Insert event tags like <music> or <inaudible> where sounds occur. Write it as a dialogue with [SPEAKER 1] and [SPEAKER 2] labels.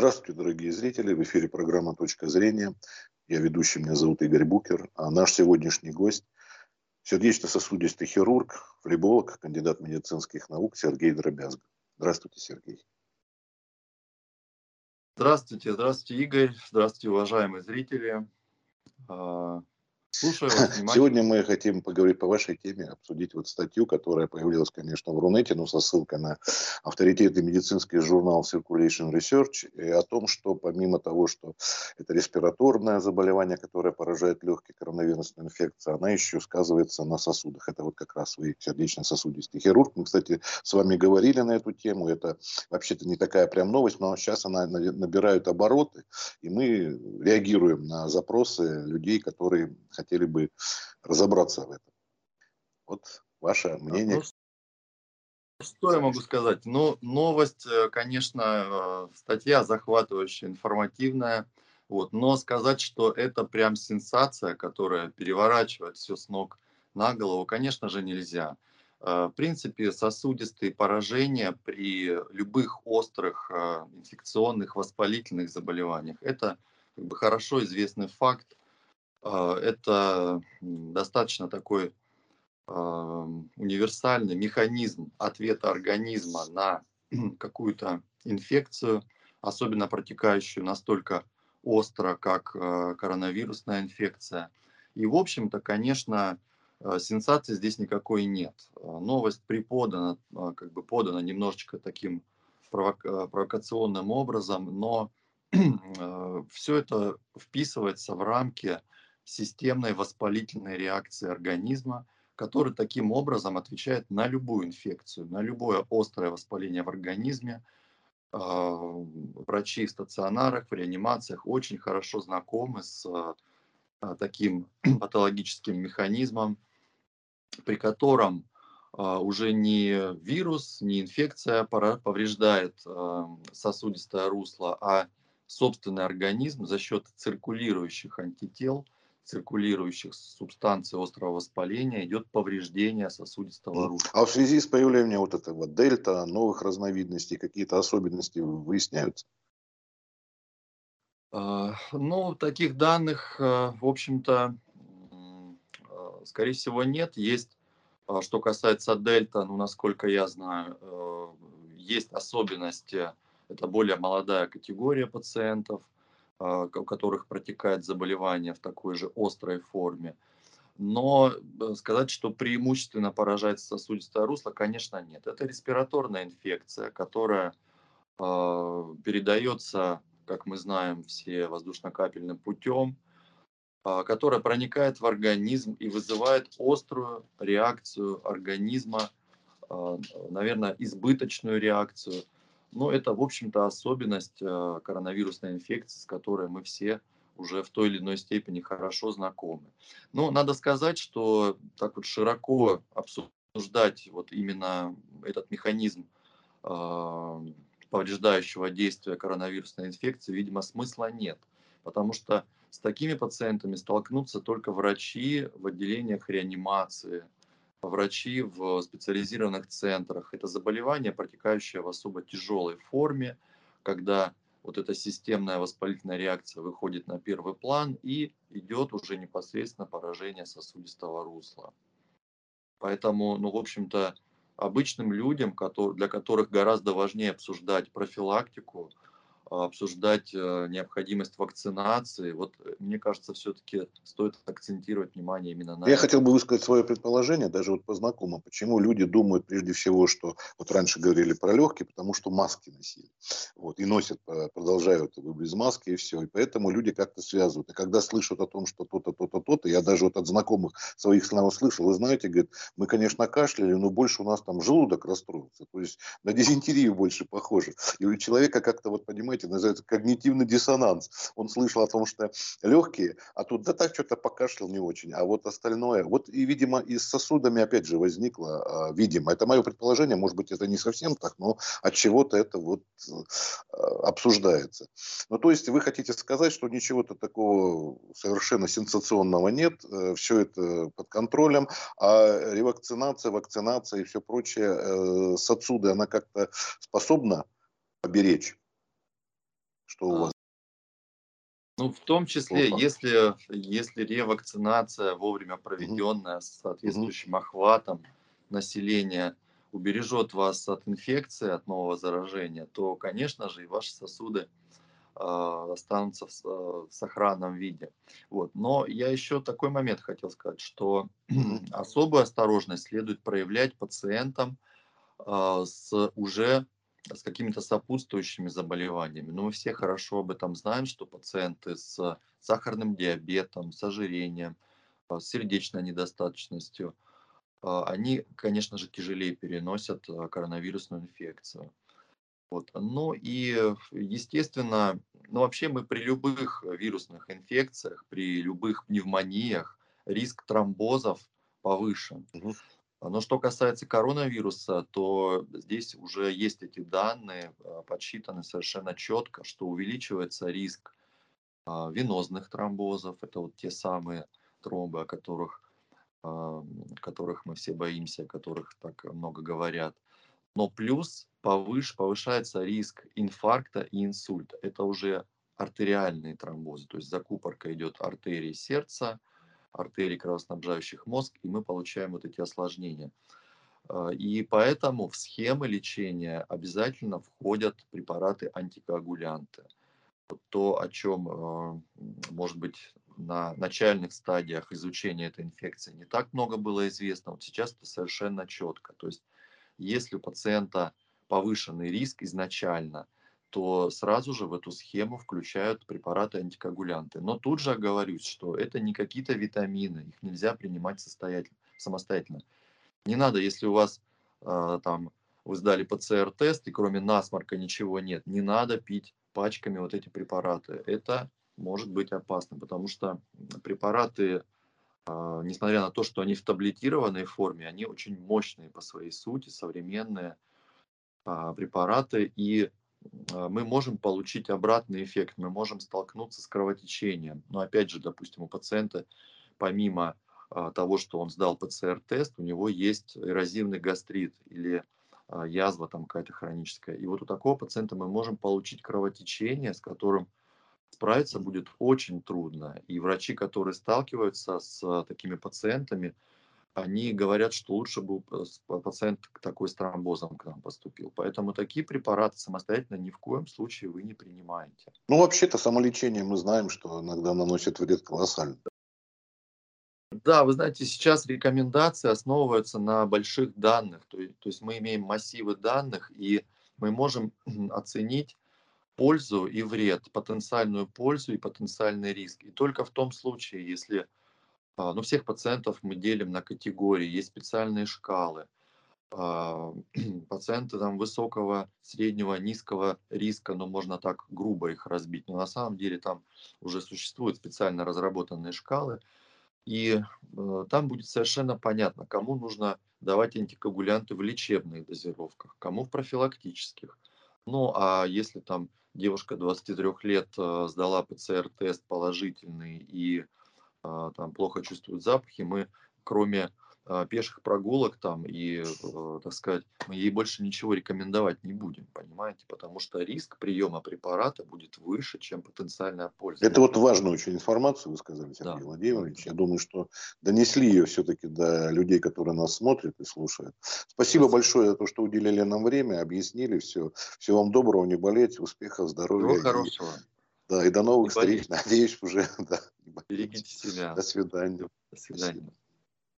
[SPEAKER 1] Здравствуйте, дорогие зрители. В эфире программа «Точка зрения». Я ведущий, меня зовут Игорь Букер. А наш сегодняшний гость – сердечно-сосудистый хирург, флеболог, кандидат медицинских наук Сергей Дробязга. Здравствуйте, Сергей.
[SPEAKER 2] Здравствуйте, здравствуйте, Игорь. Здравствуйте, уважаемые зрители.
[SPEAKER 1] Слушаю вас <laughs> Сегодня мы хотим поговорить по вашей теме, обсудить вот статью, которая появилась, конечно, в Рунете, но со ссылкой на авторитетный медицинский журнал Circulation Research, и о том, что помимо того, что это респираторное заболевание, которое поражает легкие коронавирусная инфекция, она еще сказывается на сосудах. Это вот как раз вы сердечно-сосудистый хирург. Мы, кстати, с вами говорили на эту тему. Это вообще-то не такая прям новость, но сейчас она набирает обороты, и мы реагируем на запросы людей, которые хотели бы разобраться в этом. Вот ваше мнение. Ну,
[SPEAKER 2] что я могу сказать? Ну, новость, э, конечно, э, статья захватывающая, информативная. Вот. Но сказать, что это прям сенсация, которая переворачивает все с ног на голову, конечно же, нельзя. Э, в принципе, сосудистые поражения при любых острых инфекционных воспалительных заболеваниях – это как бы, хорошо известный факт. А, это достаточно такой универсальный механизм ответа организма на <clears throat> какую-то инфекцию, особенно протекающую настолько остро, как а, коронавирусная инфекция. И, в общем-то, конечно, а, сенсации здесь никакой нет. Новость преподана, как бы подана немножечко таким провокационным образом, но <clears throat> все это вписывается в рамки системной воспалительной реакции организма, который таким образом отвечает на любую инфекцию, на любое острое воспаление в организме. А, врачи в стационарах, в реанимациях очень хорошо знакомы с а, таким <clears throat> патологическим механизмом, при котором а, уже не вирус, не инфекция повреждает сосудистое русло, а собственный организм за счет циркулирующих антител – циркулирующих субстанций острого воспаления идет повреждение сосудистого русла.
[SPEAKER 1] А в связи с появлением вот этого дельта, новых разновидностей, какие-то особенности выясняются?
[SPEAKER 2] А, ну, таких данных, а, в общем-то, а, скорее всего, нет. Есть, что касается дельта, ну, насколько я знаю, есть особенности, это более молодая категория пациентов – а, у которых протекает заболевание в такой же острой форме. Но э, сказать, что преимущественно поражает сосудистое русло, конечно, нет. Это респираторная инфекция, которая э, передается, как мы знаем, все воздушно-капельным путем, э, которая проникает в организм и вызывает острую реакцию организма, наверное, избыточную реакцию – но это, в общем-то, особенность э, коронавирусной инфекции, с которой мы все уже в той или иной степени хорошо знакомы. Но надо сказать, что так вот широко обсуждать вот именно этот механизм э, повреждающего действия коронавирусной инфекции, видимо, смысла нет. Потому что с такими пациентами столкнутся только врачи в отделениях реанимации, врачи в специализированных центрах. Это заболевание, протекающее в особо тяжелой форме, когда вот эта системная воспалительная реакция выходит на первый план и идет уже непосредственно поражение сосудистого русла. Поэтому, ну, в общем-то, обычным людям, для которых гораздо важнее обсуждать профилактику, обсуждать э, необходимость вакцинации. Вот э, мне кажется, все-таки стоит акцентировать внимание именно на
[SPEAKER 1] Я это. хотел бы высказать свое предположение, даже вот по знакомым, почему люди думают прежде всего, что вот раньше говорили про легкие, потому что маски носили. Вот, и носят, э, продолжают без маски и все. И поэтому люди как-то связывают. И когда слышат о том, что то-то, то-то, то-то, я даже вот от знакомых своих слов слышал, вы знаете, говорит, мы, конечно, кашляли, но больше у нас там желудок расстроился. То есть на дизентерию больше похоже. И у человека как-то, вот понимаете, знаете, называется когнитивный диссонанс. Он слышал о том, что легкие, а тут да так что-то покашлял не очень, а вот остальное. Вот и, видимо, и с сосудами опять же возникло, а, видимо, это мое предположение, может быть, это не совсем так, но от чего-то это вот а, обсуждается. Ну, то есть вы хотите сказать, что ничего-то такого совершенно сенсационного нет, э, все это под контролем, а ревакцинация, вакцинация и все прочее э, с отсюда, она как-то способна поберечь Что у вас?
[SPEAKER 2] Ну, в том числе, если, если ревакцинация вовремя проведенная угу. с соответствующим угу. охватом населения убережет вас от инфекции, от нового заражения, то, конечно же, и ваши сосуды э, останутся в, э, в сохранном виде. Вот. Но я еще такой момент хотел сказать, что <clears throat> особую осторожность следует проявлять пациентам э, с уже с какими-то сопутствующими заболеваниями. Но мы все хорошо об этом знаем, что пациенты с сахарным диабетом, с ожирением, с сердечной недостаточностью, они, конечно же, тяжелее переносят коронавирусную инфекцию. Вот. Ну и, естественно, ну вообще мы при любых вирусных инфекциях, при любых пневмониях риск тромбозов повышен. Угу. Но что касается коронавируса, то здесь уже есть эти данные, а, подсчитаны совершенно четко, что увеличивается риск а, венозных тромбозов, это вот те самые тромбы, о которых, а, которых мы все боимся, о которых так много говорят. Но плюс повыш, повышается риск инфаркта и инсульта. Это уже артериальные тромбозы, то есть закупорка идет артерии сердца, артерий, кровоснабжающих мозг, и мы получаем вот эти осложнения. А, и поэтому в схемы лечения обязательно входят препараты антикоагулянты. То, о чем, а, может быть, на начальных стадиях изучения этой инфекции не так много было известно, вот сейчас это совершенно четко. То есть, если у пациента повышенный риск изначально – то сразу же в эту схему включают препараты антикоагулянты. Но тут же оговорюсь, что это не какие-то витамины, их нельзя принимать самостоятельно. Не надо, если у вас э, там вы сдали ПЦР-тест и кроме насморка ничего нет, не надо пить пачками вот эти препараты. Это может быть опасно, потому что препараты, э, несмотря на то, что они в таблетированной форме, они очень мощные по своей сути, современные э, препараты, и мы можем получить обратный эффект, мы можем столкнуться с кровотечением. Но опять же, допустим, у пациента помимо а, того, что он сдал ПЦР-тест, у него есть эрозивный гастрит или а, язва там какая-то хроническая. И вот у такого пациента мы можем получить кровотечение, с которым справиться будет очень трудно. И врачи, которые сталкиваются с такими пациентами, они говорят, что лучше бы пациент такой с тромбозом к нам поступил. Поэтому такие препараты самостоятельно ни в коем случае вы не принимаете.
[SPEAKER 1] Ну, вообще-то самолечение мы знаем, что иногда наносит вред колоссальный.
[SPEAKER 2] Да, вы знаете, сейчас рекомендации основываются на больших данных. То есть, то есть мы имеем массивы данных, и мы можем оценить пользу и вред, потенциальную пользу и потенциальный риск. И только в том случае, если а, ну, всех пациентов мы делим на категории, есть специальные шкалы. А, <clears throat> пациенты там высокого, среднего, низкого риска, но можно так грубо их разбить. Но на самом деле там уже существуют специально разработанные шкалы. И э, там будет совершенно понятно, кому нужно давать антикоагулянты в лечебных дозировках, кому в профилактических. Ну, а если там девушка 23 лет э, сдала ПЦР-тест положительный и там плохо чувствуют запахи, мы кроме а, пеших прогулок там и, э, так сказать, мы ей больше ничего рекомендовать не будем, понимаете, потому что риск приема препарата будет выше, чем потенциальная польза.
[SPEAKER 1] Это вот важную очень информацию вы сказали, Сергей да. Владимирович. Я думаю, что донесли ее все-таки до людей, которые нас смотрят и слушают. Спасибо, Спасибо. большое за то, что уделили нам время, объяснили все. Всего вам доброго, не болеть, успехов, здоровья.
[SPEAKER 2] Всего хорошего.
[SPEAKER 1] Да, и до новых встреч. <laughs> Надеюсь, уже. Да.
[SPEAKER 2] Берегите себя.
[SPEAKER 1] До свидания.
[SPEAKER 2] До свидания.